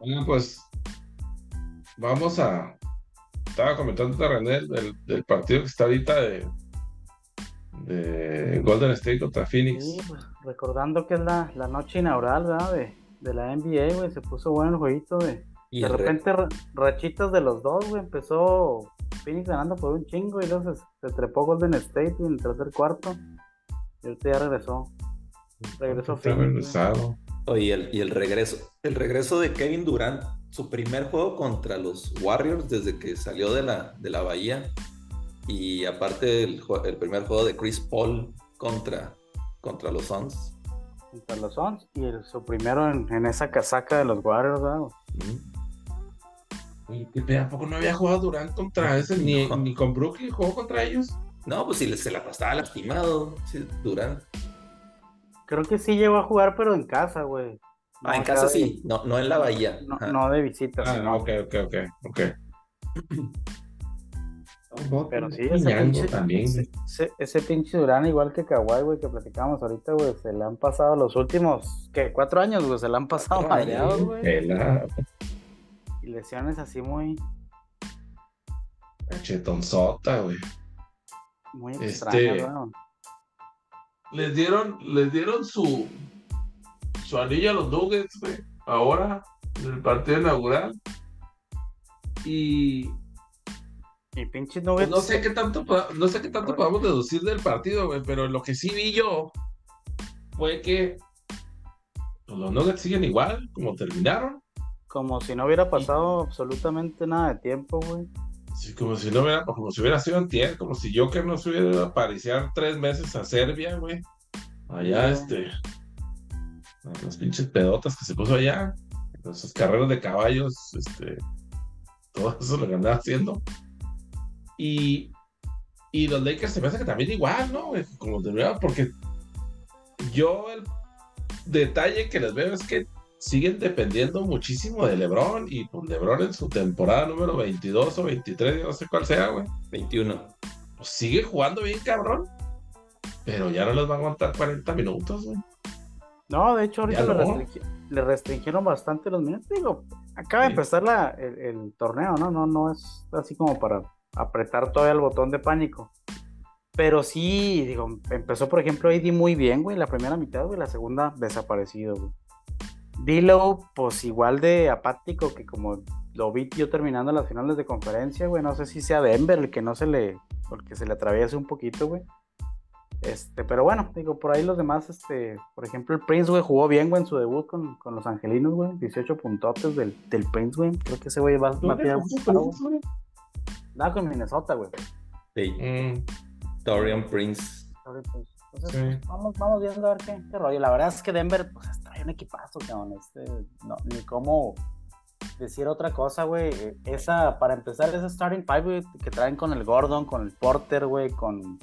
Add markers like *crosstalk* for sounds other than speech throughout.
Bueno, pues vamos a. Estaba comentando René del, del partido que está ahorita de, de Golden State contra Phoenix. Sí, pues, recordando que es la, la noche inaugural, ¿verdad? De, de la NBA, güey. Se puso bueno el jueguito de. Y de re- repente, ra- rachitas de los dos, güey. Empezó Phoenix ganando por un chingo y luego se, se trepó Golden State güey, en el tercer cuarto. Y ahorita ya regresó. Regresó regresado. Oye, el, y el regreso, el regreso de Kevin Durant, su primer juego contra los Warriors desde que salió de la, de la Bahía. Y aparte el, el primer juego de Chris Paul contra, contra los Suns. Contra los Suns. Y el- su primero en, en esa casaca de los Warriors, ¿verdad? Mm. Oye, ¿qué pedo? ¿A poco no había jugado Durant contra ese? Ni, No. ni con Brooklyn jugó contra ellos. No, pues si se la pasaba lastimado, sí, Durant. Creo que sí llegó a jugar, pero en casa, güey. No Ah, en casa de- sí, no, no en la Bahía. No, de visita, Ah, no, ok, ok, ok, ok. Pero sí, ese ese pinche, también. ese, ese- ese pinche Durán, igual que Kawhi, güey, que platicábamos ahorita, güey, se le han pasado los últimos, ¿qué? Cuatro años, güey, se le han pasado madreados, güey. Y lesiones así muy, cachetonzota, güey. Muy Este- extrañas, güey. Les dieron, les dieron su, su anillo a los Nuggets, güey. Ahora, en el partido inaugural. Y Y pinches pues, nuggets. no sé qué tanto, no sé qué tanto podamos deducir del partido, güey, pero lo que sí vi yo fue que pues, los Nuggets siguen igual, como terminaron. Como si no hubiera pasado absolutamente nada de tiempo, güey. Sí, como si no hubiera, como si hubiera sido antier, como si Joker no se hubiera ido a pariciar tres meses a Serbia, güey. Allá, este. Las pinches pedotas que se puso allá. Esas carreras de caballos, este. Todo eso lo que andaba haciendo. Y. Y los Lakers se me hace que también igual, ¿no? Como terminaron, porque yo el detalle que les veo es que siguen dependiendo muchísimo de LeBron y pues LeBron en su temporada número 22 o 23, yo no sé cuál sea, güey. 21. Pues sigue jugando bien cabrón, pero ya no les va a aguantar 40 minutos, güey. No, de hecho, ahorita le, no. restringi- le restringieron bastante los minutos. Digo, acaba de empezar la, el, el torneo, ¿no? No, no es así como para apretar todavía el botón de pánico. Pero sí, digo, empezó, por ejemplo, AD muy bien, güey, la primera mitad, güey, la segunda desaparecido, güey. Dilo, pues igual de apático que como lo vi yo terminando las finales de conferencia, güey. No sé si sea Denver el que no se le, el que se le atraviese un poquito, güey. Este, pero bueno, digo, por ahí los demás, este, por ejemplo, el Prince, güey, jugó bien, güey, en su debut con, con los angelinos, güey. 18 puntotes del, del Prince, güey. Creo que ese güey va va a tirar un paro, güey. Nada con Minnesota, güey. Sí, Mm, Dorian Prince. Sorry, pues. Entonces, Sí. pues, vamos, vamos viendo a ver qué, qué rollo. La verdad es que Denver, pues, trae un equipazo, cabrón. Este, no, ni cómo decir otra cosa, güey. Eh, Esa, para empezar, esa starting five, güey, que traen con el Gordon, con el Porter, güey, con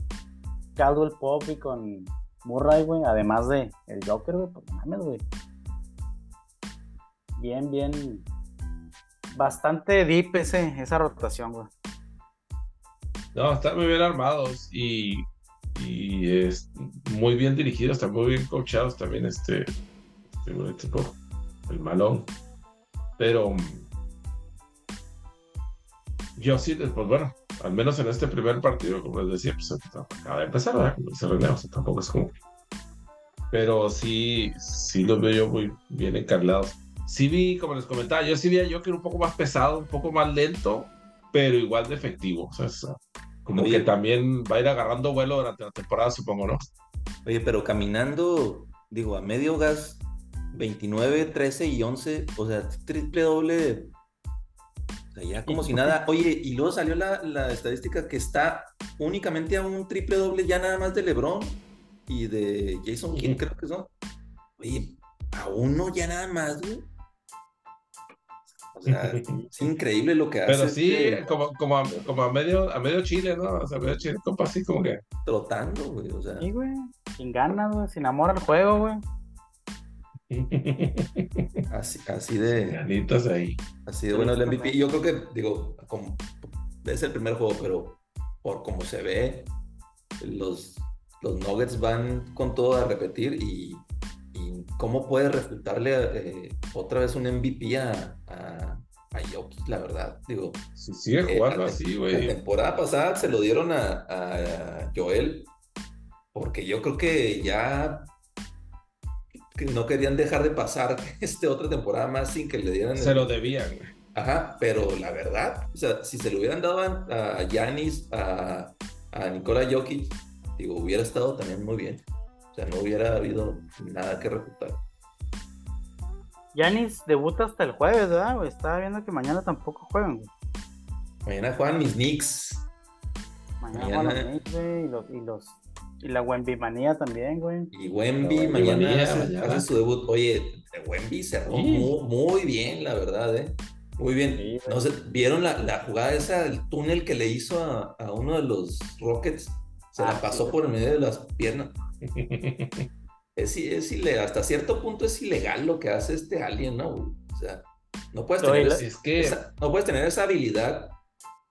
Caldwell Pop y con Murray, güey, además de el Joker, güey, pues mames, güey. Bien, bien. Bastante deep ese, esa rotación, güey. No, están muy bien armados y, y es muy bien dirigidos, están muy bien coachados también este, este equipo, el malón. Pero mm, yo sí, pues bueno, al menos en este primer partido, como les decía, pues acaba de empezar, ¿verdad? René, o sea, tampoco es como. Pero sí, sí los veo yo muy bien encarlados. Sí vi, como les comentaba, yo sí vi a Joker un poco más pesado, un poco más lento, pero igual de efectivo. O sea, como Oye. que también va a ir agarrando vuelo durante la temporada, supongo, ¿no? Oye, pero caminando, digo, a medio gas, 29, 13 y 11, o sea, triple doble. O sea, ya como si nada. Oye, y luego salió la, la estadística que está únicamente a un triple doble ya nada más de LeBron y de Jason King, creo que son. Oye, a uno ya nada más, güey. O sea, *laughs* es increíble lo que hace. Pero sí, como, como, a, como a medio, a medio Chile, ¿no? O sea, a medio Chile, compa, así como que. trotando, güey. O sea, Sí, güey. Sin ganas, güey. Sin amor al juego, güey. *laughs* así, así de. Ganitas ahí. Así de bueno el MVP. Yo creo que, digo, como, es el primer juego, pero por como se ve, los, los Nuggets van con todo a repetir y, y cómo puede refutarle eh, otra vez un MVP a, a, a Jokic, la verdad. Digo, Si sigue eh, jugando la- así, la güey. temporada pasada se lo dieron a, a Joel porque yo creo que ya no querían dejar de pasar *laughs* este otra temporada más sin que le dieran Se el- lo debían, güey. Ajá, pero la verdad, o sea, si se lo hubieran dado a Giannis, a, a Nikola Jokic, digo, hubiera estado también muy bien. O sea, no hubiera habido nada que refutar. Yanis debuta hasta el jueves, ¿verdad? güey? Estaba viendo que mañana tampoco juegan, güey. Mañana juegan mis Knicks. Mañana, Mañana- juegan los Knicks, güey, y los, y los y la Wemby manía también, güey. Y Wemby Wemby mañana, mañana, hace, mañana. hace su debut. Oye, Wemby cerró Sí. muy, muy bien, la verdad, ¿eh? Muy bien. Sí, no sé, ¿vieron la, la jugada esa, el túnel que le hizo a, a uno de los Rockets? Se Ah, la sí, pasó por el medio de las piernas. *laughs* Es, es ilegal, hasta cierto punto es ilegal lo que hace este alien, ¿no? O sea, no puedes tener, esa, es que esa- no puedes tener esa habilidad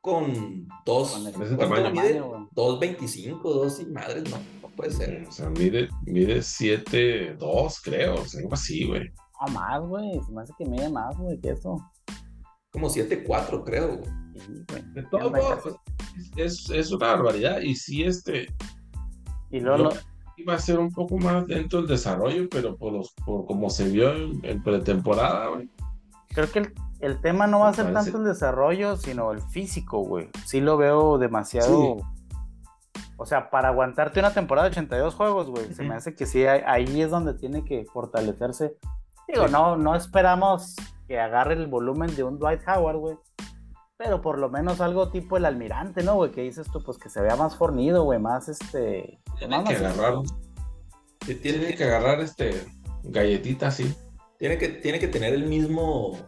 con dos, Con ese ¿cuánto tamaño. mide? Tamaño, güey. 2.25, dos y madres, no, no puede ser. O sea, mide, mide 7'2, creo. O sea, algo así, güey. No más, güey. Se me hace que mide más, güey, que eso. Como 7.4, creo. güey. Sí, güey. De modos, casi- es, es una barbaridad. Y sí, este. Y luego yo lo- iba a ser un poco más lento el desarrollo, pero por, los, por como se vio en, en pretemporada, güey. creo que el, el tema no va a ser parece- tanto el desarrollo, sino el físico, güey. Sí lo veo demasiado. O sea, para aguantarte una temporada de 82 juegos, güey, se me hace que sí, ahí- ahí es donde tiene que fortalecerse. Digo, Sí. no, no esperamos que agarre el volumen de un Dwight Howard, güey. Pero por lo menos algo tipo el almirante, ¿no, güey? Que dices tú, pues que se vea más fornido, güey, más este. Tiene más que agarrar, Sí, tiene Tiene, que agarrar este galletita así. tiene, que, tiene que tener el mismo,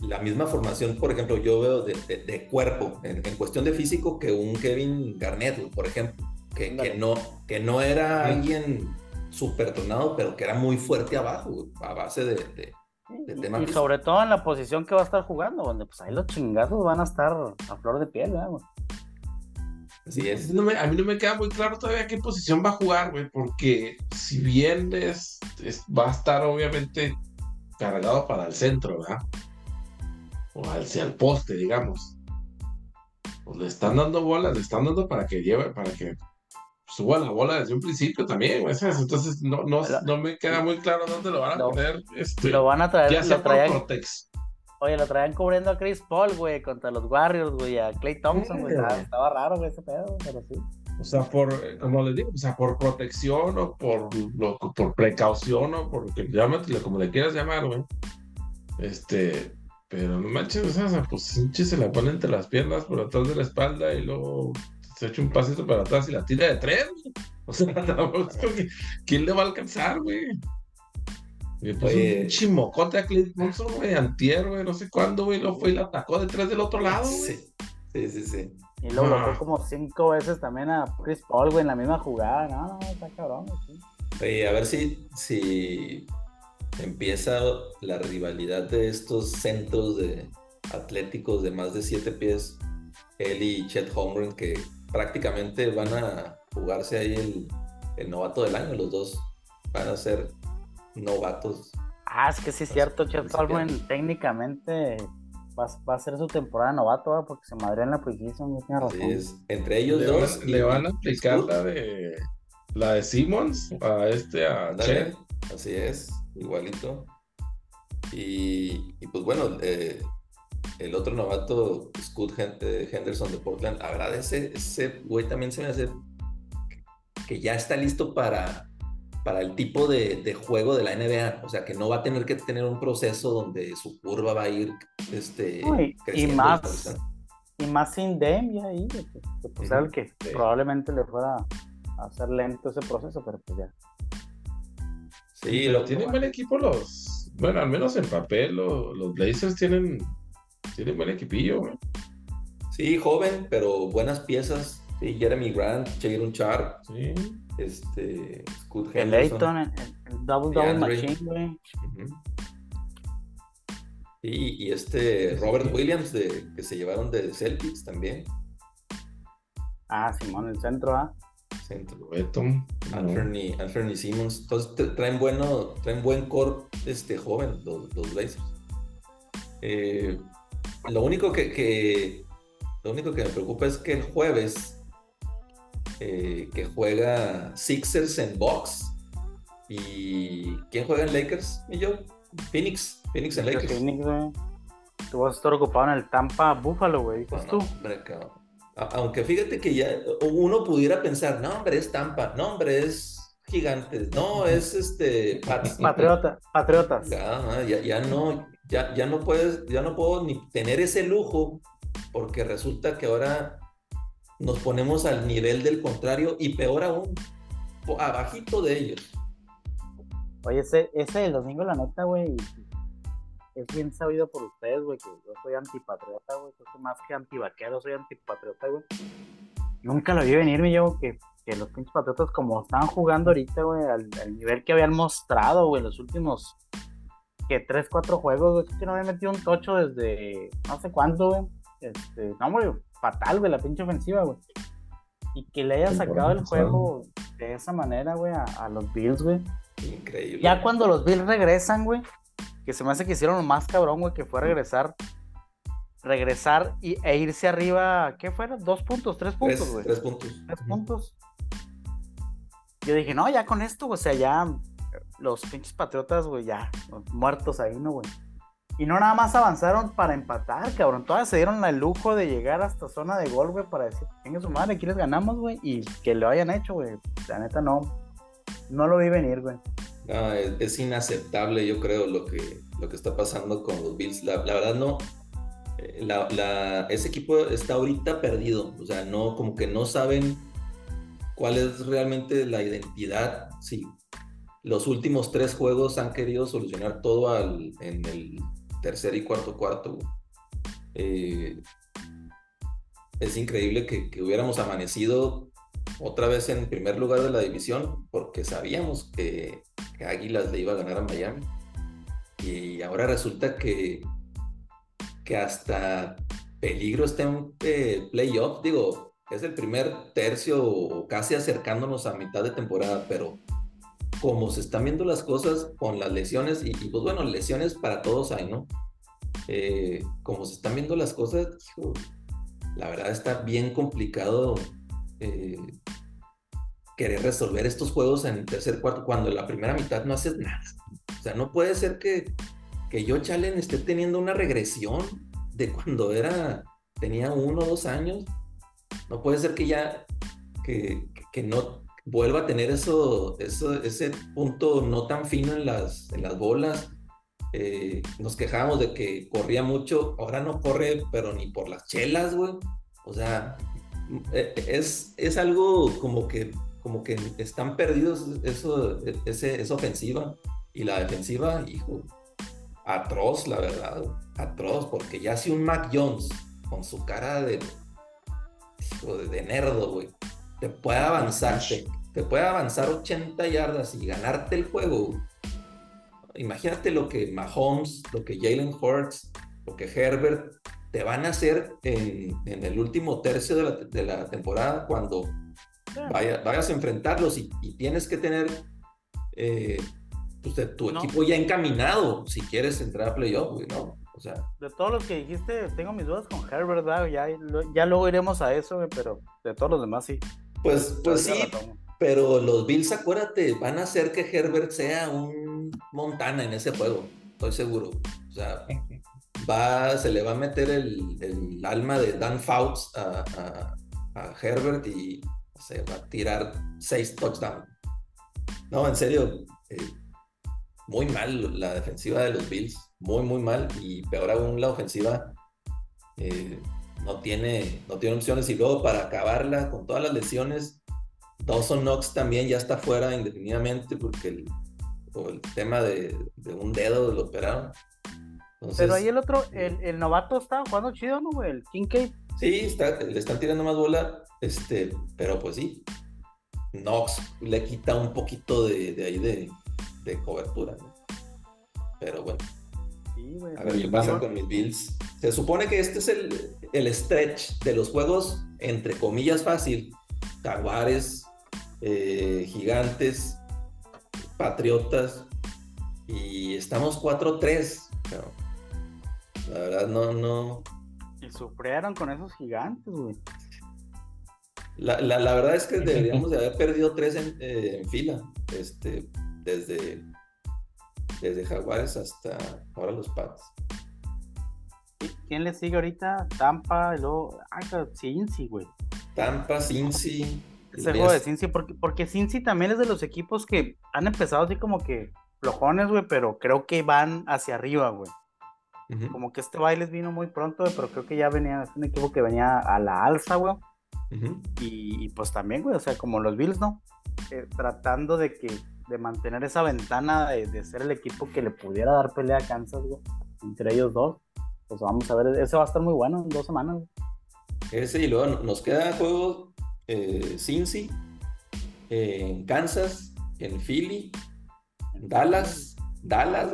la misma formación, por ejemplo, yo veo de, de- de cuerpo, en, en cuestión de físico, que un Kevin Garnett, güey, por ejemplo, que, que no, que no era Sí. alguien súper tronado, pero que era muy fuerte abajo, güey, a base de, de- de tema Y físico. sobre todo en la posición que va a estar jugando, donde pues ahí los chingazos van a estar a flor de piel, ¿verdad, güey? Así es. No me- a mí no me queda muy claro todavía qué posición va a jugar, güey, porque si bien es, es- va a estar obviamente cargado para el centro, ¿verdad? O hacia el poste, digamos. Pues le están dando bolas, le están dando para que lleve, para que suba la bola desde un principio también, güey, ¿sabes? Entonces no, no, no me queda muy claro dónde lo van a Lo- poner, este, Lo van a traer, ya sea lo por traían, Protex. oye, lo traían cubriendo a Chris Paul, güey, contra los Warriors, güey, a Clay Thompson, güey. Estaba, estaba raro, güey, ese pedo, pero sí. O sea, por, como les digo, o sea, por protección o por, lo- por precaución o por que llámatele como le quieras llamar, güey. Este, pero no manches, o sea, pues se la pone entre las piernas por atrás de la espalda y luego se echa un pasito para atrás y la tira de tres, güey. O sea, *laughs* tampoco ¿quién le va a alcanzar, güey? Puso Oye. un chimocote a Clint Thompson, güey, antier, güey, no sé cuándo, güey, lo fue y la atacó detrás del otro lado, güey. Sí, sí, sí. sí. Y luego Ah. bloqueó como cinco veces también a Chris Paul, güey, en la misma jugada. No, no, está cabrón, güey, sí. Oye, a ver si, si empieza la rivalidad de estos centros de atléticos de más de siete pies, él y Chet Holmgren, que prácticamente van a jugarse ahí el, el novato del año. Los dos van a ser novatos. Ah, es que sí es cierto, Chet Sí, Holmgren técnicamente va, va a ser su temporada novato, ¿verdad? porque se madrió en la preseason, tiene razón. Es. Entre ellos Le, dos. van, y- le van a aplicar la de la de Simmons a este a así es, igualito. Y, y pues bueno, eh, el otro novato, Scoot Hen- eh, Henderson de Portland, agradece, ese güey también se me hace que ya está listo para, para el tipo de, de juego de la NBA. O sea, que no va a tener que tener un proceso donde su curva va a ir este, No, y- y creciendo. más-. Y más sin Dem ya ahí, que, que, pues era el que Sí. probablemente le fuera a hacer lento ese proceso, pero pues ya. Sí, pero lo tienen buen equipo los. Bueno, al menos en papel, lo- los Blazers tienen, tienen buen equipillo, güey. Sí, joven, pero buenas piezas. Sí, Jeremy Grant, Jalen Sharp, Sí. este, Scoot El Henderson. Leighton, el, el double double machine, güey. Y, y este Robert Williams de, que se llevaron de Celtics también. Ah, Simón, el centro, ¿ah? Centro. Beto. Anthony, Anthony Simmons. Entonces traen bueno, traen buen core este, joven, los, los Blazers. Eh, lo único que, que, lo único que me preocupa es que el jueves eh, que juega Sixers en box y ¿quién juega en Lakers? Y yo, Phoenix, Phoenix en Lakers. Phoenix, güey. Tú vas a estar ocupado en el Tampa Buffalo, güey. Bueno, tú? hombre, Aunque fíjate que ya uno pudiera pensar, no, hombre, es Tampa, no, hombre, es Gigantes, no, es este Pats. Patriota, Patriotas. Ya, ya, ya no, ya, ya no puedes, ya no puedo ni tener ese lujo, porque resulta que ahora nos ponemos al nivel del contrario y peor aún, abajito de ellos. Oye, ese, ese del domingo, la neta, güey, es bien sabido por ustedes, güey, que yo soy antipatriota, güey. Más que antivaquero, soy antipatriota, güey. Nunca lo vi venir, mi yo, que, que los pinches patriotas, como estaban jugando ahorita, güey, al, al nivel que habían mostrado, güey, los últimos, que tres, cuatro juegos, güey, creo que no había metido un tocho desde no sé cuánto, güey. Este, no, güey, fatal, güey, la pinche ofensiva, güey. Y que le haya sacado el juego de esa manera, güey, a, a los Bills, güey. Increíble. Ya cuando los Bills regresan, güey, que se me hace que hicieron lo más cabrón, güey, que fue regresar, regresar y, e irse arriba, ¿qué fueron? ¿Dos puntos? ¿Tres tres, puntos, güey? tres puntos. Tres puntos. Yo dije, no, ya con esto, o sea, ya los pinches patriotas, güey, ya, muertos ahí, ¿no, güey? Y no nada más avanzaron para empatar, cabrón. Todavía se dieron el lujo de llegar hasta zona de gol, güey, para decir, venga su madre, aquí les ganamos, güey. Y que lo hayan hecho, güey. La neta no. No lo vi venir, güey. No, es, inaceptable, yo creo, lo que, lo que está pasando con los Bills. La, la verdad, no. eh, La, la- ese equipo está ahorita perdido. O sea, no, como que no saben cuál es realmente la identidad. Sí, los últimos tres juegos han querido solucionar todo en el tercer y cuarto cuarto. Eh, es increíble que, que hubiéramos amanecido otra vez en primer lugar de la división porque sabíamos que, que Águilas le iba a ganar a Miami. Y ahora resulta que, que hasta peligro está en eh, playoff. Digo, es el primer tercio o casi acercándonos a mitad de temporada, pero como se están viendo las cosas con las lesiones, y, pues bueno, lesiones para todos hay, ¿no? Eh, como se están viendo las cosas, la verdad está bien complicado eh, querer resolver estos juegos en el tercer cuarto cuando en la primera mitad no haces nada. O sea, no puede ser que, que yo Chalen esté teniendo una regresión de cuando era, tenía uno o dos años. No puede ser que ya, que, que no vuelva a tener eso, eso, ese punto no tan fino en las, en las bolas. Eh, nos quejábamos de que corría mucho, ahora no corre, pero ni por las chelas, güey. O sea, eh, es, es algo como que, como que están perdidos eso, ese, esa ofensiva y la defensiva, hijo, atroz, la verdad, atroz, porque ya si un Mac Jones con su cara de, hijo, de nerdo, güey, te puede avanzar, te, te, puede avanzar 80 yardas y ganarte el juego. Imagínate lo que Mahomes, lo que Jalen Hurts, lo que Herbert te van a hacer en, en el último tercio de la, de la temporada cuando vaya, vayas a enfrentarlos y, y tienes que tener eh, pues, tu no. equipo ya encaminado si quieres entrar a playoff, ¿no? O sea, de todos los que dijiste, tengo mis dudas con Herbert, ¿verdad? Ya, ya luego iremos a eso, pero de todos los demás sí. Pues, pues sí, pero los Bills, acuérdate, van a hacer que Herbert sea un Montana en ese juego, estoy seguro. O sea, *laughs* va, se le va a meter el, el alma de Dan Fouts a, a, a, Herbert y se va a tirar seis touchdowns. No, en serio, eh, muy mal la defensiva de los Bills, muy, muy mal, y peor aún la ofensiva eh, no, tiene, no tiene opciones. Y luego para acabarla con todas las lesiones, Dawson Knox también ya está fuera indefinidamente porque el, el tema de, de, un dedo lo operaron. Entonces, Pero ahí el otro, el, el, novato está jugando chido, ¿no, güey? El Kincaid. Sí, está, le están tirando más bola, este, pero pues sí. Knox le quita un poquito de, de ahí de, de, cobertura, ¿no? Pero bueno. Sí, güey, a ver qué pasa con mis Bills. Se supone que este es el, el stretch de los juegos, entre comillas, fácil. Jaguares, eh, Gigantes, Patriotas y estamos 4-3. La verdad no, no. Y sufrieron con esos gigantes, güey. La, verdad es que *laughs* deberíamos de haber perdido tres en, eh, fila, este, desde, desde Jaguares hasta ahora los Pats. ¿Quién le sigue ahorita? Tampa, y luego. Ay, Cincy, güey. Tampa, Cincy. Ese juego de Cincy, porque, porque Cincy también es de los equipos que han empezado así como que flojones, güey, pero creo que van hacia arriba, güey. Como que este baile vino muy pronto, güey, pero creo que ya venía, es un equipo que venía a la alza, güey. y, pues también, güey, o sea, como los Bills, ¿no? Eh, tratando de que, de mantener esa ventana de, ser el equipo que le pudiera dar pelea a Kansas, entre ellos dos. Pues vamos a ver, ese va a estar muy bueno en dos semanas. Ese y luego nos queda juegos eh, Cincy, en Kansas, en Philly, en Dallas, Dallas,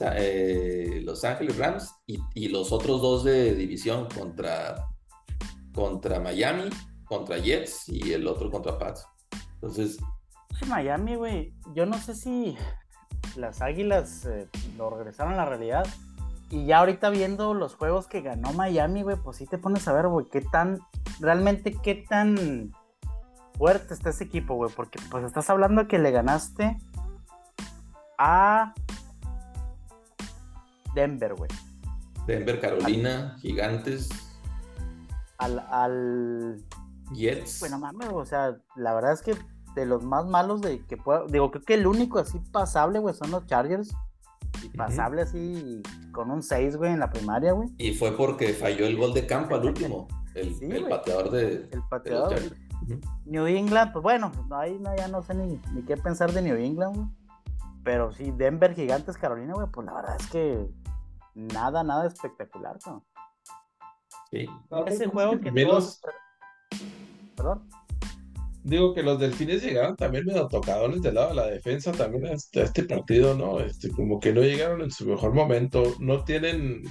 eh, Los Ángeles Rams y, los otros dos de división contra, contra Miami, contra Jets y el otro contra Pats. Entonces. Miami, güey, yo no sé si las Águilas eh, lo regresaron a la realidad. Y ya ahorita viendo los juegos que ganó Miami, güey, pues sí te pones a ver, güey, qué tan, realmente qué tan fuerte está ese equipo, güey, porque pues estás hablando que le ganaste a Denver, güey. Denver, Carolina, Gigantes. Al, al... Jets. Bueno, mames, o sea, la verdad es que de los más malos de que puedo, digo, creo que el único así pasable, güey, son los Chargers. Y pasable así con un 6, güey, en la primaria, güey. Y fue porque falló el gol de campo al último. El, el pateador de. El pateador. New England, pues bueno, ahí no, ya no sé ni, ni qué pensar de New England, güey. Pero sí, Denver, Gigantes, Carolina, güey, pues la verdad es que nada, nada espectacular, ¿no? Sí. Ese juego que todos... Perdón. Digo que los delfines llegaron también medio tocadones del lado de la defensa también a este, este, partido, ¿no? Este, como que no llegaron en su mejor momento, no tienen,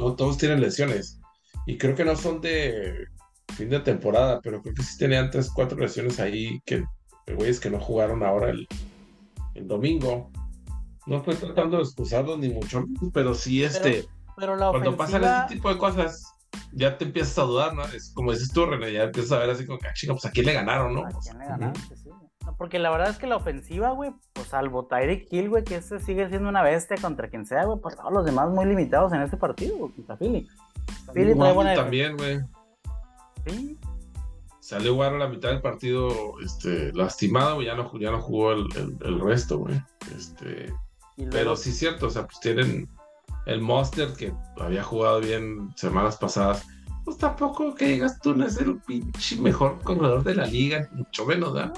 no todos tienen lesiones y creo que no son de fin de temporada, pero creo que sí tenían tres, cuatro lesiones ahí que güeyes que no jugaron ahora el, el domingo. No estoy tratando de excusarlos ni mucho, pero sí este, pero, cuando pasan este tipo de cosas ya te empiezas a dudar, ¿no? Es como dices tú, René, ya empiezas a ver así como que, ah, chica, pues a quién le ganaron, ¿no? ¿A quién le ganaron? sí. porque la verdad es que la ofensiva, güey, pues salvo Tyreek Hill, güey, que ese sigue siendo una bestia contra quien sea, güey, pues todos los demás muy limitados en este partido, güey, contra Philly. Philly trae buena También, güey. Sí. Salió Warren a la mitad del partido este, lastimado, ya no, ya no jugó el, el, resto, güey. Este, Pero sí es cierto, o sea, pues tienen el Monster que había jugado bien semanas pasadas, pues tampoco que digas tú no es el pinche mejor corredor de la liga, mucho menos, ¿verdad?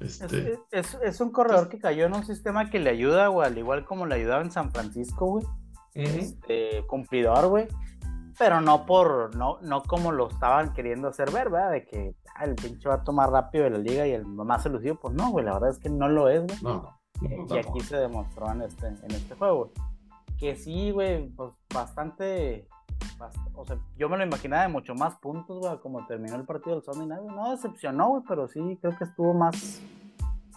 Este... Es, un corredor que cayó en un sistema que le ayuda, güey, al igual como le ayudaba en San Francisco, güey. este, cumplidor, güey. Pero no por, no, no como lo estaban queriendo hacer ver, ¿verdad? De que ah, el pinche va a tomar rápido de la liga y el más elusivo, pues no, güey, la verdad es que no lo es, güey. No, y aquí se demostró en este, en este juego, güey que sí, güey, pues bastante, o sea, yo me lo imaginaba de mucho más puntos, güey, como terminó el partido del Sunday Night, no decepcionó, güey, pero sí creo que estuvo más,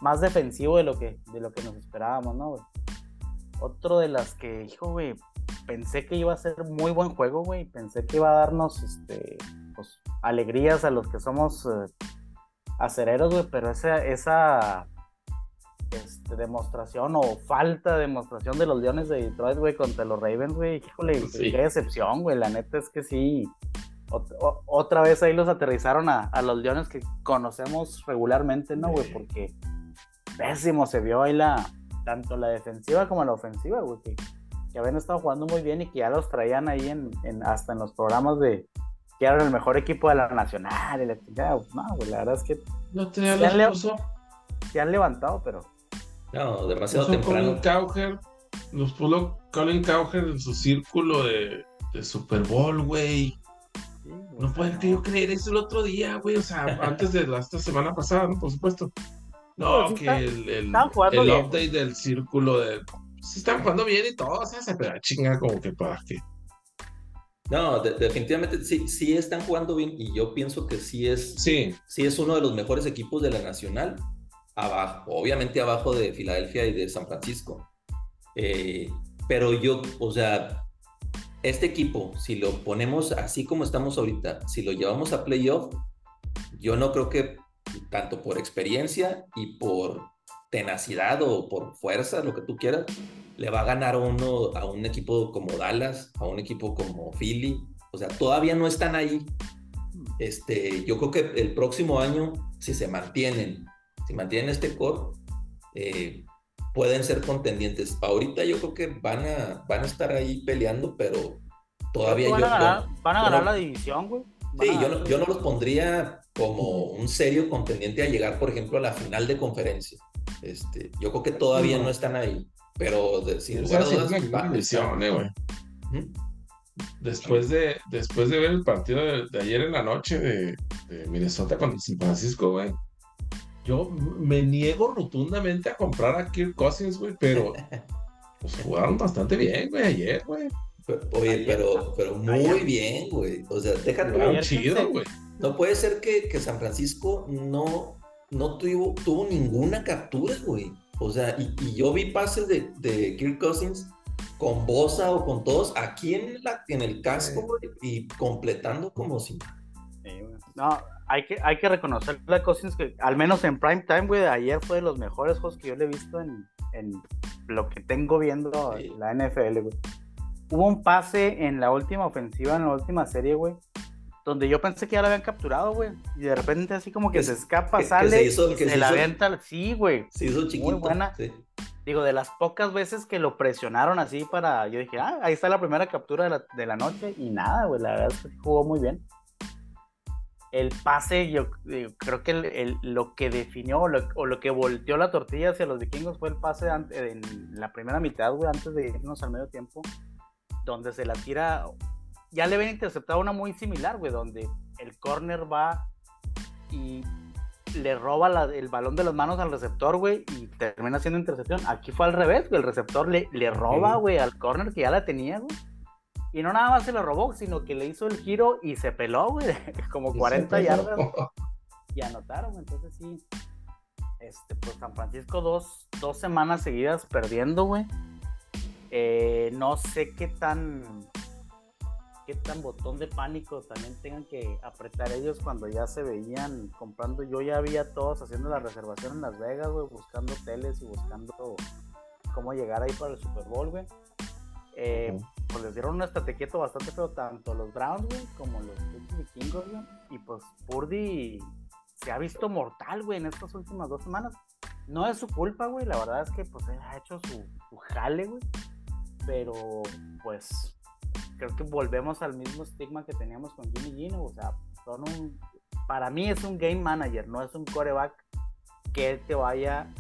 más defensivo de lo que, de lo que nos esperábamos, ¿no? Otro de las que, hijo, güey, pensé que iba a ser muy buen juego, güey, pensé que iba a darnos, este, pues, alegrías a los que somos eh, acereros, güey, pero esa, esa demostración o falta de demostración de los Leones de Detroit, güey, contra los Ravens, güey. Híjole, qué decepción, güey. La neta es que sí. otra vez ahí los aterrizaron a, los Leones que conocemos regularmente, ¿no, güey? Porque pésimo se vio ahí la, tanto la defensiva como la ofensiva, güey. Que, habían estado jugando muy bien y que ya los traían ahí en, hasta en los programas de que eran el mejor equipo de la nacional y la No, güey, la verdad es que. No tenía los se han levantado, pero no, demasiado temprano. Colin los puso Colin Cowher en su círculo de, de Super Bowl, güey. no pueden creer eso el otro día, güey. O sea, *laughs* antes de la, esta semana pasada, ¿no? Por supuesto. No, que el, el, el update del círculo de. Sí, están jugando bien y todo, o sea, se pega chinga como que para qué. No, definitivamente sí, sí están jugando bien y yo pienso que sí es, sí. sí es uno de los mejores equipos de la Nacional, abajo, obviamente abajo de Filadelfia y de San Francisco. Eh, pero yo, o sea, este equipo, si lo ponemos así como estamos ahorita, si lo llevamos a playoff, yo no creo que tanto por experiencia y por tenacidad o por fuerza, lo que tú quieras, le va a ganar uno a un equipo como Dallas, a un equipo como Philly. O sea, todavía no están ahí. Este, yo creo que el próximo año, si se mantienen, si mantienen este core, eh, pueden ser contendientes. Ahorita yo creo que van a, van a estar ahí peleando, pero todavía van yo, a ganar, van a ganar la división, güey. Sí, yo no, yo no los pondría como un serio contendiente a llegar, por ejemplo, a la final de conferencia. Este, yo creo que todavía no, están ahí, pero de, sin lugar a dudas, eh, Después de, después de ver el partido de, ayer en la noche de, de Minnesota contra San Francisco, güey, yo me niego rotundamente a comprar a Kirk Cousins, güey, pero *laughs* pues, jugaron bastante bien, güey, ayer, güey. Oye, pero, pero muy bien, güey. O sea, déjate. chido, güey. No puede ser que, que San Francisco no, no tuvo, tuvo ninguna captura, güey. O sea, y, y yo vi pases de, de, Kirk Cousins con Bosa o con todos aquí en, la, en el casco, güey, y completando como si. no, hay que, hay que reconocer a Cousins que, al menos en prime time, güey, ayer fue de los mejores juegos que yo le he visto en, en lo que tengo viendo la NFL, güey. Hubo un pase en la última ofensiva, en la última serie, güey, donde yo pensé que ya la habían capturado, güey. Y de repente así como que, se escapa, sale y se, la avienta. Sí, güey. Se hizo chiquito. Muy buena. Digo, de las pocas veces que lo presionaron así para... Yo dije, ah, ahí está la primera captura de la, de la noche. Y nada, güey, la verdad es que jugó muy bien. El pase, yo, creo que el, lo que definió o lo, que volteó la tortilla hacia los vikingos fue el pase en la primera mitad, güey, antes de irnos al medio tiempo, donde se la tira ya le habían interceptado una muy similar, güey, donde el corner va y le roba el balón de las manos al receptor, güey, y termina haciendo intercepción. Aquí fue al revés, güey, el receptor le, le roba, güey, al corner que ya la tenía, güey. Y no nada más se lo robó, sino que le hizo el giro y se peló, güey, *laughs* como 40 yardas. Y anotaron, entonces sí. Este, pues San Francisco dos, dos semanas seguidas perdiendo, güey. Eh, no sé qué tan qué tan botón de pánico también tengan que apretar ellos cuando ya se veían comprando. Yo ya había todos haciendo la reservación en Las Vegas, güey, buscando hoteles y buscando cómo llegar ahí para el Super Bowl, güey. Eh, pues les dieron un estate quieto bastante feo, tanto los Browns, güey, como los vikingos, güey. Y pues Purdy se ha visto mortal, güey, en estas últimas dos semanas. No es su culpa, güey, la verdad es que pues ha hecho su, su jale, güey. Pero pues creo que volvemos al mismo estigma que teníamos con Jimmy Gino, o sea, son un, para mí es un game manager, no es un coreback que te vaya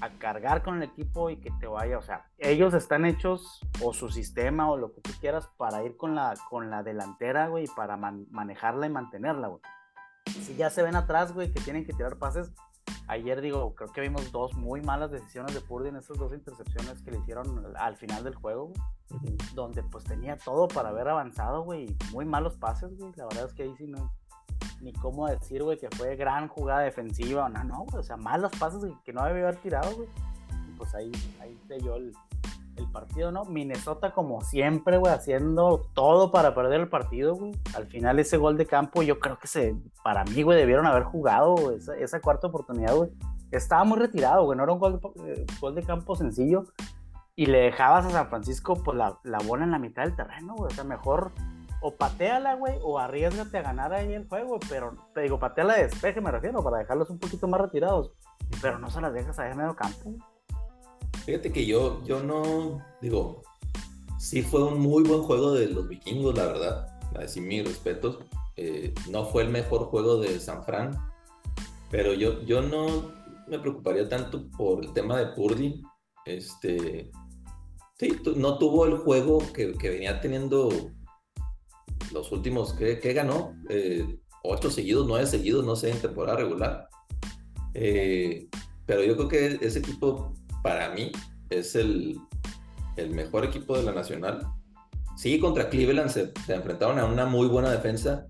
a cargar con el equipo y que te vaya, o sea, ellos están hechos o su sistema o lo que tú quieras para ir con la, con la delantera, güey, para manejarla y mantenerla, güey. Si ya se ven atrás, güey, que tienen que tirar pases, ayer digo, creo que vimos dos muy malas decisiones de Purdy en esas dos intercepciones que le hicieron al final del juego, donde pues tenía todo para haber avanzado, güey, muy malos pases, güey, la verdad es que ahí sí no, ni cómo decir, güey, que fue gran jugada defensiva, no, no, o sea, malos pases que no debe haber tirado, güey, pues ahí, ahí se dio el, el partido, ¿no? Minnesota, como siempre, güey, haciendo todo para perder el partido, güey. Al final, ese gol de campo, yo creo que se, para mí, güey, debieron haber jugado esa, esa, cuarta oportunidad, güey. Estaba muy retirado, güey, no era un gol eh, gol de campo sencillo. Y le dejabas a San Francisco, pues, la, la bola en la mitad del terreno, güey. O sea, mejor o pateala, güey, o arriesgate a ganar ahí el juego, pero te digo, pateala de despeje, me refiero, para dejarlos un poquito más retirados. Pero no se las dejas ahí en medio campo. Fíjate que yo, yo no, digo, sí fue un muy buen juego de los vikingos, la verdad. A decir mis respetos. Eh, no fue el mejor juego de San Fran, pero yo, yo no me preocuparía tanto por el tema de Purdy. Este, sí, no tuvo el juego que, venía teniendo los últimos, ¿qué, ganó? Eh, ocho seguidos, nueve seguidos, no sé, en temporada regular. Eh, pero yo creo que ese equipo para mí es el, mejor equipo de la Nacional. sí, contra Cleveland se, enfrentaron a una muy buena defensa,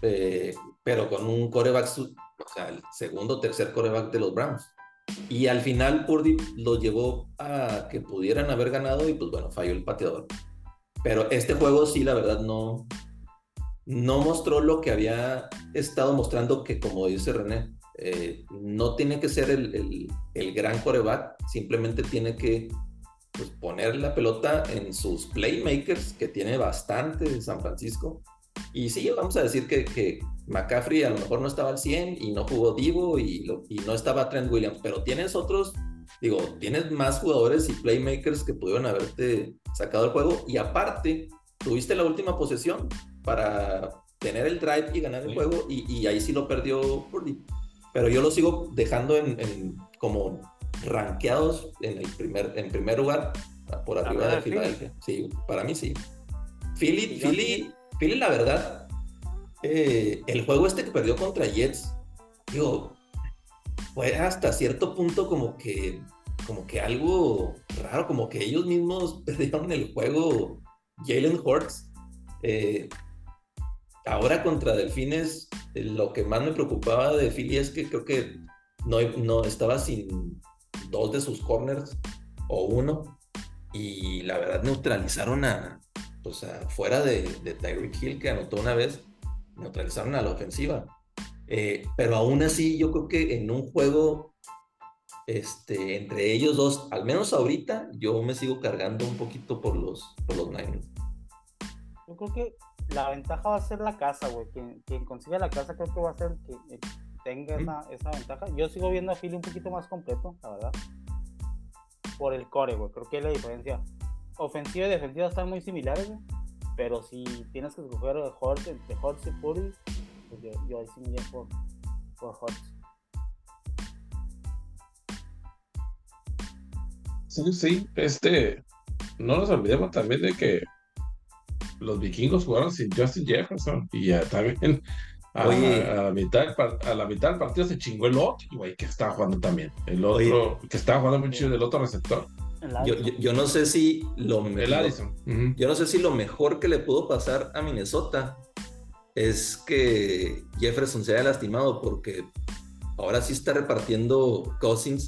eh, pero con un coreback, o sea, el segundo tercer coreback de los Browns. Y al final Purdy lo llevó a que pudieran haber ganado y pues bueno, falló el pateador. Pero este juego sí, la verdad, no, no mostró lo que había estado mostrando que, como dice René, eh, no tiene que ser el, el, gran coreback, simplemente tiene que pues, poner la pelota en sus playmakers, que tiene bastante San Francisco. Y sí, vamos a decir que, que McCaffrey a lo mejor no estaba al 100 y no jugó Divo y, y no estaba Trent Williams, pero tienes otros, digo, tienes más jugadores y playmakers que pudieron haberte sacado el juego y aparte tuviste la última posesión para tener el drive y ganar el juego y, y, ahí sí lo perdió Purdy. Pero yo lo sigo dejando en, como rankeados en el primer, en primer lugar por arriba de Filadelfia. Sí, para mí sí. Philly, Philly, Philly, la verdad, eh, el juego este que perdió contra Jets, digo, fue hasta cierto punto como que, como que algo raro, como que ellos mismos *laughs* perdieron el juego Jalen Hurts. Eh, ahora contra Delfines, lo que más me preocupaba de Philly es que creo que no, no estaba sin dos de sus corners o uno. Y la verdad neutralizaron a, sea, fuera de, de Tyreek Hill que anotó una vez, neutralizaron a la ofensiva. Eh, pero aún así, yo creo que en un juego este, entre ellos dos, al menos ahorita, yo me sigo cargando un poquito por los, por los Niners. Yo creo que la ventaja va a ser la casa, güey. Quien, quien consiga la casa creo que va a ser el que tenga esa, esa, ventaja. Yo sigo viendo a Philly un poquito más completo, la verdad. Por el core, güey. Creo que es la diferencia. Ofensiva y defensiva están muy similares, güey. Pero si tienes que escoger de Hortz, entre Hortz y Puri, pues yo, yo ahí sí me iría por, por Hortz. Sí, sí, este, no nos olvidemos también de que los vikingos jugaron sin Justin Jefferson y ya también a, la mitad, a la mitad del partido se chingó el otro, güey, que estaba jugando también. El otro, que estaba jugando mucho del otro receptor. Yo, yo, no sé si lo el Yo no sé si lo mejor que le pudo pasar a Minnesota es que Jefferson se haya lastimado porque ahora sí está repartiendo Cousins,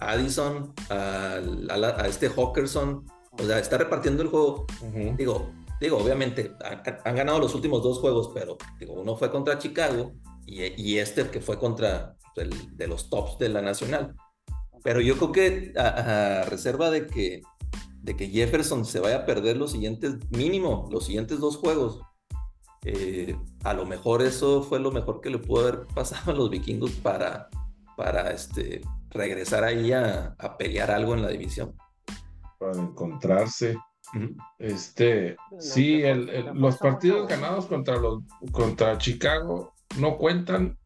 Addison, a, a, este Hawkerson, o sea, está repartiendo el juego. Digo, digo, obviamente han, ganado los últimos dos juegos, pero digo, uno fue contra Chicago y, y este que fue contra el, de los tops de la nacional. Pero yo creo que a, reserva de que, de que Jefferson se vaya a perder los siguientes, mínimo, los siguientes dos juegos, eh, a lo mejor eso fue lo mejor que le pudo haber pasado a los vikingos para, para este, regresar ahí a, pelear algo en la división. Para encontrarse. Este, sí, los partidos ganados contra los contra Chicago no cuentan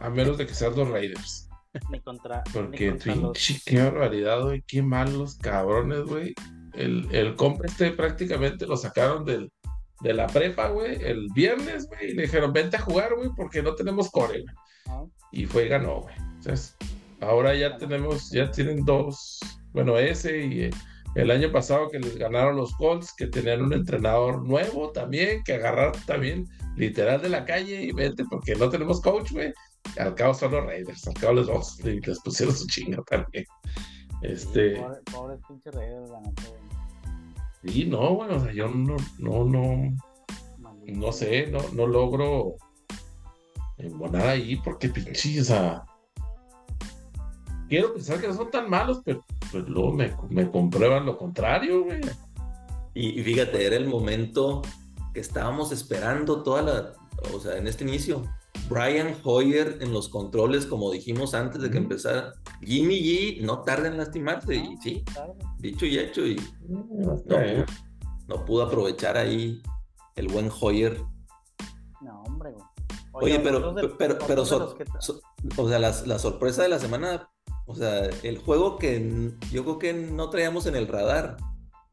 a menos de que sean los Raiders. Ni contra. Porque, qué barbaridad, güey. Qué malos cabrones, güey. El, el compa este prácticamente lo sacaron del, de la prepa, güey, el viernes, güey. Y le dijeron, vente a jugar, güey, porque no tenemos core, güey. Ah. Y fue y ganó, güey. Entonces, ahora ya tenemos, ya tienen dos, bueno, ese y eh, el año pasado que les ganaron los Colts, que tenían un entrenador nuevo también, que agarraron también literal de la calle y vente, porque no tenemos coach, güey. Al cabo son los Raiders, al cabo les, vamos, les pusieron su chinga también. Este. pobre, pinche Raiders, Sí, no, bueno, o sea, yo no, no, no, no sé, no, no logro embonar ahí porque pinche, o sea, quiero pensar que no son tan malos, pero pues luego me, me comprueban lo contrario, güey. Y, fíjate, era el momento que estábamos esperando toda la, o sea, en este inicio, Brian Hoyer en los controles, como dijimos antes de que empezara. Jimmy G no tarda en lastimarse, y sí, dicho y hecho, y no, pudo, aprovechar ahí el buen Hoyer. No, hombre, Oye, pero, pero, pero, o sea, la, sorpresa de la semana, o sea, el juego que yo creo que no traíamos en el radar,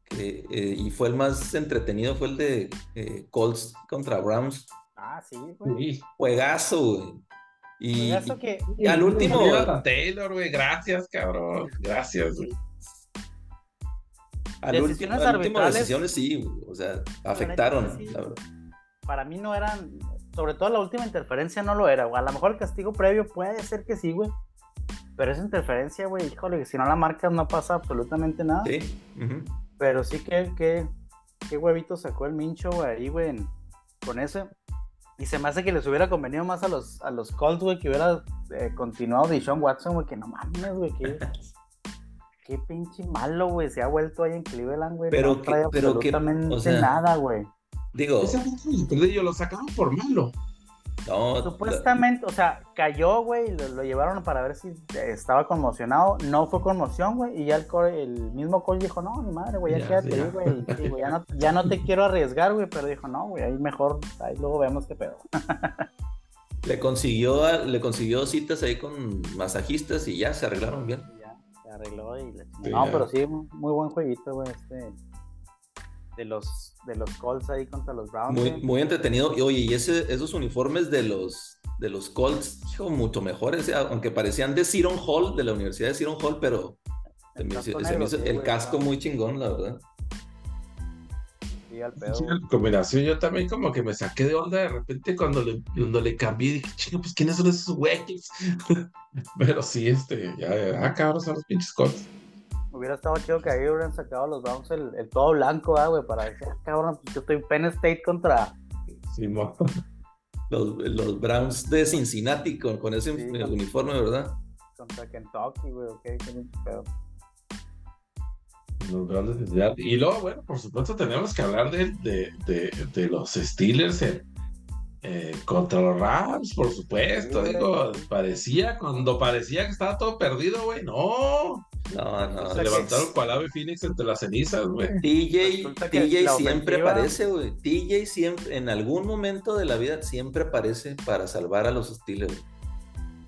que, eh, y fue el más entretenido, fue el de eh, Colts contra Browns. Ah, sí, güey. Juegazo, güey. Y, Juegazo que... al último. Taylor, güey. Gracias, cabrón. Gracias, güey. Al último, Decisiones al último arbitrales. decisiones sí, güey, o sea, afectaron, sí. Para mí no eran, sobre todo la última interferencia no lo era, güey. A lo mejor el castigo previo puede ser que sí, güey. Pero esa interferencia, güey, híjole, que si no la marcas no pasa absolutamente nada. Sí. ujú. Pero sí que, que, qué huevito sacó el Mincho, güey, ahí, güey, con ese. Y se me hace que les hubiera convenido más a los, a los Colts, güey, que hubiera eh, continuado Deshaun Watson, güey, que no mames, güey, que... *laughs* Qué pinche malo, güey, se ha vuelto ahí en Cleveland, güey. Pero no que- trae pero que, absolutamente o sea, nada, güey. Digo, Ese yo lo sacaron por malo. No, Supuestamente, o sea, cayó, güey, y lo, lo llevaron para ver si eh, estaba conmocionado. No fue conmoción, güey, y ya el, core- el mismo coach dijo, no, ni madre, güey, ya, Ya, quédate sí, ahí, ya. güey. güey, ya, no, ya no te quiero arriesgar, güey, pero dijo, no, güey, ahí mejor, ahí luego vemos qué pedo. *laughs* le consiguió, le consiguió citas ahí con masajistas y ya se arreglaron bien. Ya, se arregló y chingada. Sí, No, pero sí, muy muy buen jueguito, güey, este. De los, de los Colts ahí contra los Browns. Muy, muy entretenido. Y oye, y ese, esos uniformes de los, de los Colts, hijo, mucho mejores, aunque parecían de Seton Hall, de la Universidad de Seton Hall, pero se El me casco hizo- se negro, me hizo sí, el casco muy chingón, la verdad. Sí, al pedo. Sí, la combinación, yo también como que me saqué de onda de repente cuando le, cuando le cambié, dije, chinga, pues ¿quiénes son esos güeyes? *laughs* Pero sí, este, ya, ya, ah, cabrón, son los pinches Colts. Hubiera estado chido que ahí hubieran sacado a los Browns el, el todo blanco, ah, güey, para decir, ah, cabrón, pues yo estoy Penn State contra. Sí, mo. *laughs* Los, los Browns de Cincinnati con, con ese Sí, con- uniforme, ¿verdad? contra Kentucky, güey, ok, qué pedo. Los grandes de ciudad. Y luego, bueno, por supuesto, tenemos que hablar de, de, de, de los Steelers en- eh, contra los Rams, por supuesto. Sí, Digo, parecía, cuando parecía que estaba todo perdido, güey, no. No, no. Se levantaron cual ave Phoenix entre las cenizas, güey. TJ, TJ siempre ofensiva- aparece, güey. TJ siempre, en algún momento de la vida, siempre aparece para salvar a los Steelers.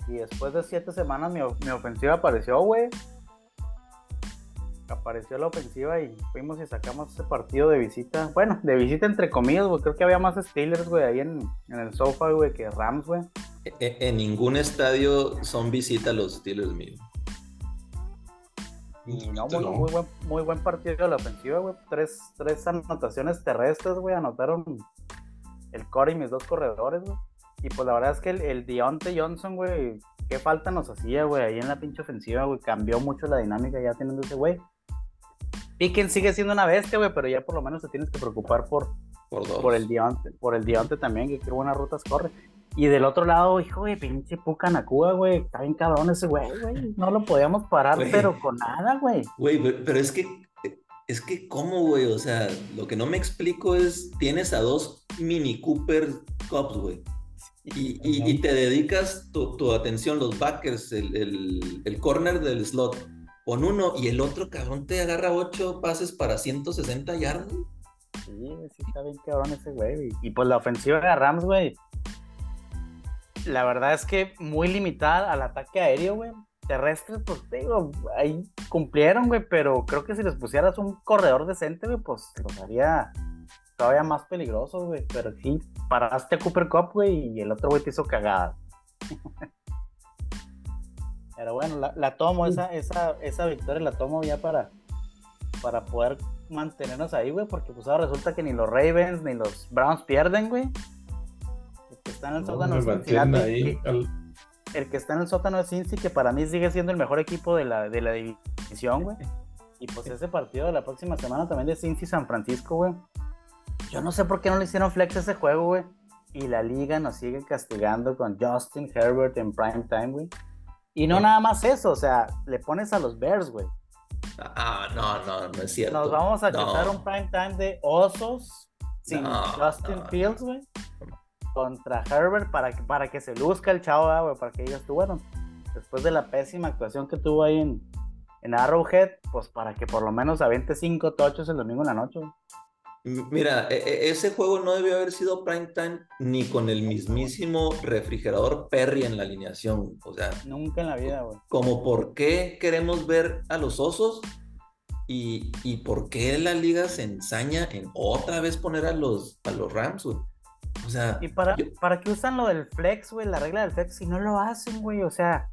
Y después de siete semanas mi, mi ofensiva apareció, güey. Apareció la ofensiva y fuimos y sacamos ese partido de visita. Bueno, de visita entre comillas, güey. Creo que había más Steelers, güey, ahí en, en el sofá, güey, que Rams, güey. E- e- En ningún estadio son visita los Steelers, mío. Y no, Este muy, no. muy buen, muy buen partido de la ofensiva, güey. Tres, tres anotaciones terrestres, güey. Anotaron el core y mis dos corredores, güey. Y pues la verdad es que el, el Deontay Johnson, güey, qué falta nos hacía, güey, ahí en la pinche ofensiva, güey. Cambió mucho la dinámica ya teniendo ese güey. Pickens sigue siendo una bestia, güey, pero ya por lo menos te tienes que preocupar por, Por dos. por el Deontay, por el Deontay también, que qué buenas rutas corre. Y del otro lado, hijo, güey, pinche Puka Nakua, güey. Está bien cabrón ese güey, güey. No lo podíamos parar, Güey. pero con nada, güey. Güey, pero, pero es que, es que, ¿cómo, güey? O sea, lo que no me explico es, tienes a dos Mini Cooper Cups, güey. Y, y- y te dedicas tu, tu atención, los backers, el, el, el corner del slot, con uno y el otro cabrón te agarra ocho pases para 160 yardas. Sí, sí está bien cabrón ese güey. güey. Y pues la ofensiva de Rams, güey. La verdad es que muy limitada al ataque aéreo, güey. Terrestres, pues te digo, ahí cumplieron, güey, pero creo que si les pusieras un corredor decente, güey, pues los haría todavía más peligrosos, güey. Pero sí, paraste a Cooper Cup, güey, y el otro güey te hizo cagada. *laughs* Pero bueno, la, la tomo, esa, esa, esa victoria la tomo ya para, para poder mantenernos ahí, güey, porque pues ahora resulta que ni los Ravens ni los Browns pierden, güey. Está en el No, sótano es Cincinnati, ahí. que- al- el que está en el sótano es Cincy, que para mí sigue siendo el mejor equipo de la, de la división, güey. *laughs* Y pues ese partido de la próxima semana también de Cincy San Francisco, güey. Yo no sé por qué no le hicieron flex a ese juego, güey. Y la liga nos sigue castigando con Justin Herbert en prime time, güey. Y no nada más eso, o sea, le pones a los Bears, güey. Ah, no, no, no es cierto. Nos vamos a No. chutar un prime time de osos sin No, Justin no. Fields, güey. Contra Herbert para que, para que se luzca el chavo, güey, para que digas tú, bueno, después de la pésima actuación que tuvo ahí en, en Arrowhead, pues para que por lo menos aviente cinco tochos el domingo en la noche, Mira, e- e- ese juego no debió haber sido prime time ni con el mismísimo refrigerador Perry en la alineación. O sea, Nunca en la vida, güey. como por qué queremos ver a los osos y, y por qué la liga se ensaña en otra vez poner a los, a los Rams, güey. O sea, ¿Y para, yo- para qué usan lo del flex, güey? La regla del flex, si no lo hacen, güey. O sea,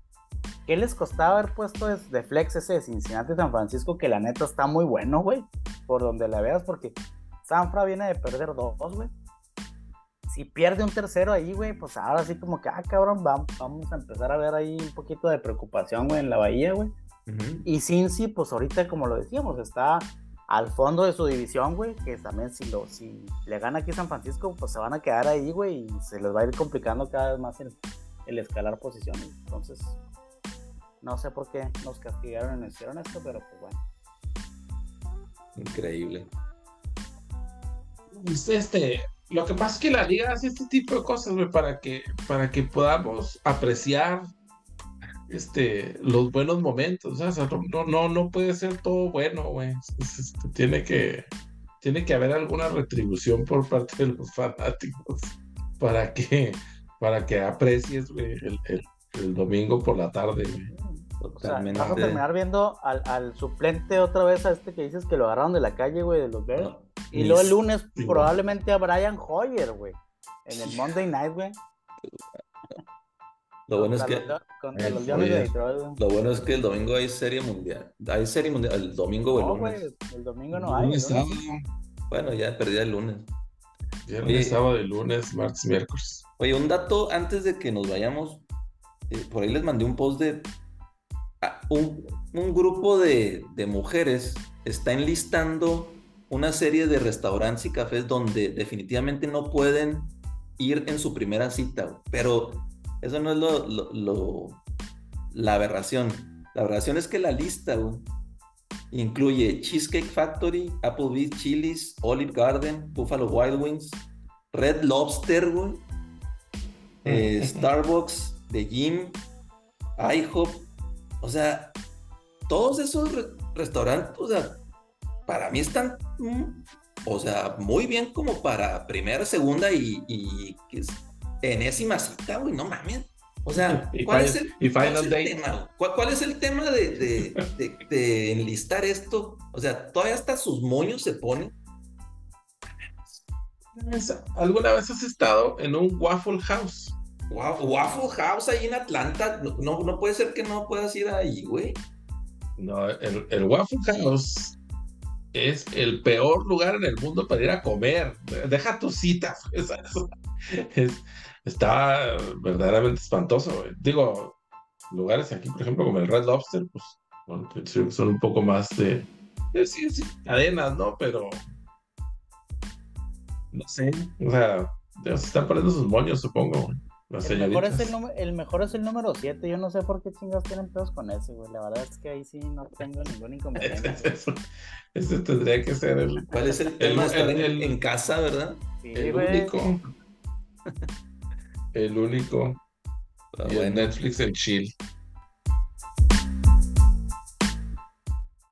¿qué les costaba haber puesto de, flex ese de Cincinnati San Francisco? Que la neta está muy bueno, güey. por donde la veas, porque Sanfra viene de perder dos, güey. Si pierde un tercero ahí, güey, pues ahora sí como que, ah, cabrón, vamos, vamos a empezar a ver ahí un poquito de preocupación, güey, en la bahía, güey. Y Cincy, pues ahorita, como lo decíamos, está al fondo de su división, güey, que también si, lo, si le gana aquí San Francisco, pues se van a quedar ahí, güey, y se les va a ir complicando cada vez más el, el escalar posiciones. Entonces, no sé por qué nos castigaron y nos hicieron esto, pero pues bueno. Increíble. Este, lo que pasa es que la liga hace este tipo de cosas, güey, para que, para que podamos apreciar este, los buenos momentos. O sea, no, no, no puede ser todo bueno, güey. Este, tiene que, tiene que haber alguna retribución por parte de los *laughs* fanáticos para que, para que aprecies, güey, el, el, domingo por la tarde, güey. Vas a terminar viendo al, al, suplente otra vez a este que dices que lo agarraron de la calle, güey, de los Bears. y luego el lunes probablemente a Brian Hoyer, güey. En el Monday Night, güey. Lo bueno es que lo bueno es que el domingo hay serie mundial. Hay serie mundial el domingo o el lunes. el domingo no hay. Bueno, ya perdí el lunes. Viernes, sábado y lunes, martes, miércoles. Oye, un dato antes de que nos vayamos. Eh, por ahí les mandé un post de un, grupo de, mujeres está enlistando una serie de restaurantes y cafés donde definitivamente no pueden ir en su primera cita, pero eso no es lo, la aberración. La aberración es que la lista incluye Cheesecake Factory, Applebee's Chili's, Olive Garden, Buffalo Wild Wings, Red Lobster, eh, Starbucks, The Gym, IHOP, o sea, todos esos restaurantes, o sea, para mí están, mm, o sea, muy bien como para primera, segunda y, y enésima cita, güey, no mames. O sea, ¿cuál, es el, tema? ¿Cuál, es el tema de, de, enlistar esto? O sea, todavía hasta sus moños se ponen. ¿Alguna vez has estado en un Waffle House? Waffle House ahí en Atlanta. No, no puede ser que no puedas ir ahí, güey. No, el, Waffle House es el peor lugar en el mundo para ir a comer. Deja tus citas. *laughs* está verdaderamente espantoso. Digo, lugares aquí, por ejemplo, como el Red Lobster, pues son un poco más de, sí, sí, cadenas, ¿no? Pero no sé, o sea, se están poniendo sus moños, supongo. El mejor, es el, el mejor es el número 7. Yo no sé por qué chingados tienen pedos con ese, güey. La verdad es que ahí sí no tengo ningún *laughs* inconveniente. ese tendría que ser el. ¿Cuál es el tema? El, en, casa, ¿verdad? el único. *laughs* el único. Ah, y en Netflix el chill.